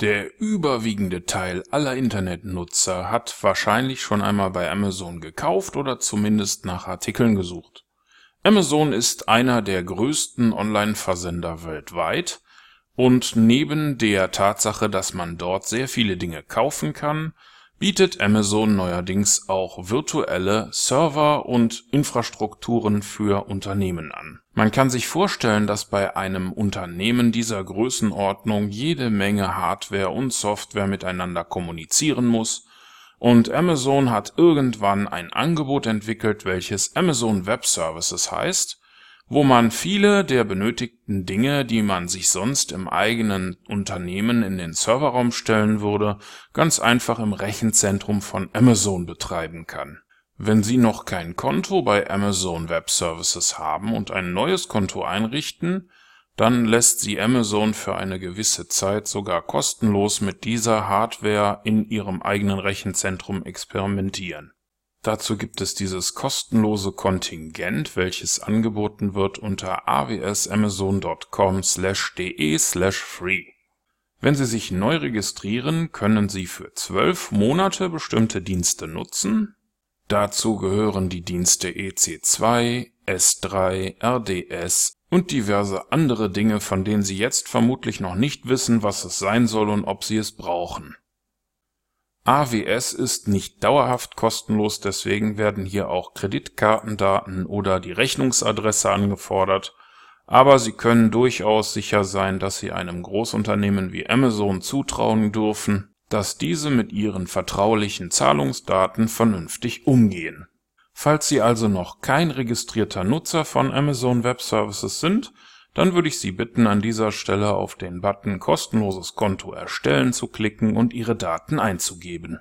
Der überwiegende Teil aller Internetnutzer hat wahrscheinlich schon einmal bei Amazon gekauft oder zumindest nach Artikeln gesucht. Amazon ist einer der größten Online-Versender weltweit und neben der Tatsache, dass man dort sehr viele Dinge kaufen kann, bietet Amazon neuerdings auch virtuelle Server und Infrastrukturen für Unternehmen an. Man kann sich vorstellen, dass bei einem Unternehmen dieser Größenordnung jede Menge Hardware und Software miteinander kommunizieren muss, und Amazon hat irgendwann ein Angebot entwickelt, welches Amazon Web Services heißt wo man viele der benötigten Dinge, die man sich sonst im eigenen Unternehmen in den Serverraum stellen würde, ganz einfach im Rechenzentrum von Amazon betreiben kann. Wenn Sie noch kein Konto bei Amazon Web Services haben und ein neues Konto einrichten, dann lässt Sie Amazon für eine gewisse Zeit sogar kostenlos mit dieser Hardware in Ihrem eigenen Rechenzentrum experimentieren Dazu gibt es dieses kostenlose Kontingent, welches angeboten wird unter awsamazon.com/de/free. Wenn Sie sich neu registrieren, können Sie für zwölf Monate bestimmte Dienste nutzen. Dazu gehören die Dienste EC2, S3, RDS und diverse andere Dinge, von denen Sie jetzt vermutlich noch nicht wissen, was es sein soll und ob Sie es brauchen AWS ist nicht dauerhaft kostenlos, deswegen werden hier auch Kreditkartendaten oder die Rechnungsadresse angefordert, aber Sie können durchaus sicher sein, dass Sie einem Großunternehmen wie Amazon zutrauen dürfen, dass diese mit Ihren vertraulichen Zahlungsdaten vernünftig umgehen. Falls Sie also noch kein registrierter Nutzer von Amazon Web Services sind dann würde ich Sie bitten, an dieser Stelle auf den Button Kostenloses Konto erstellen zu klicken und Ihre Daten einzugeben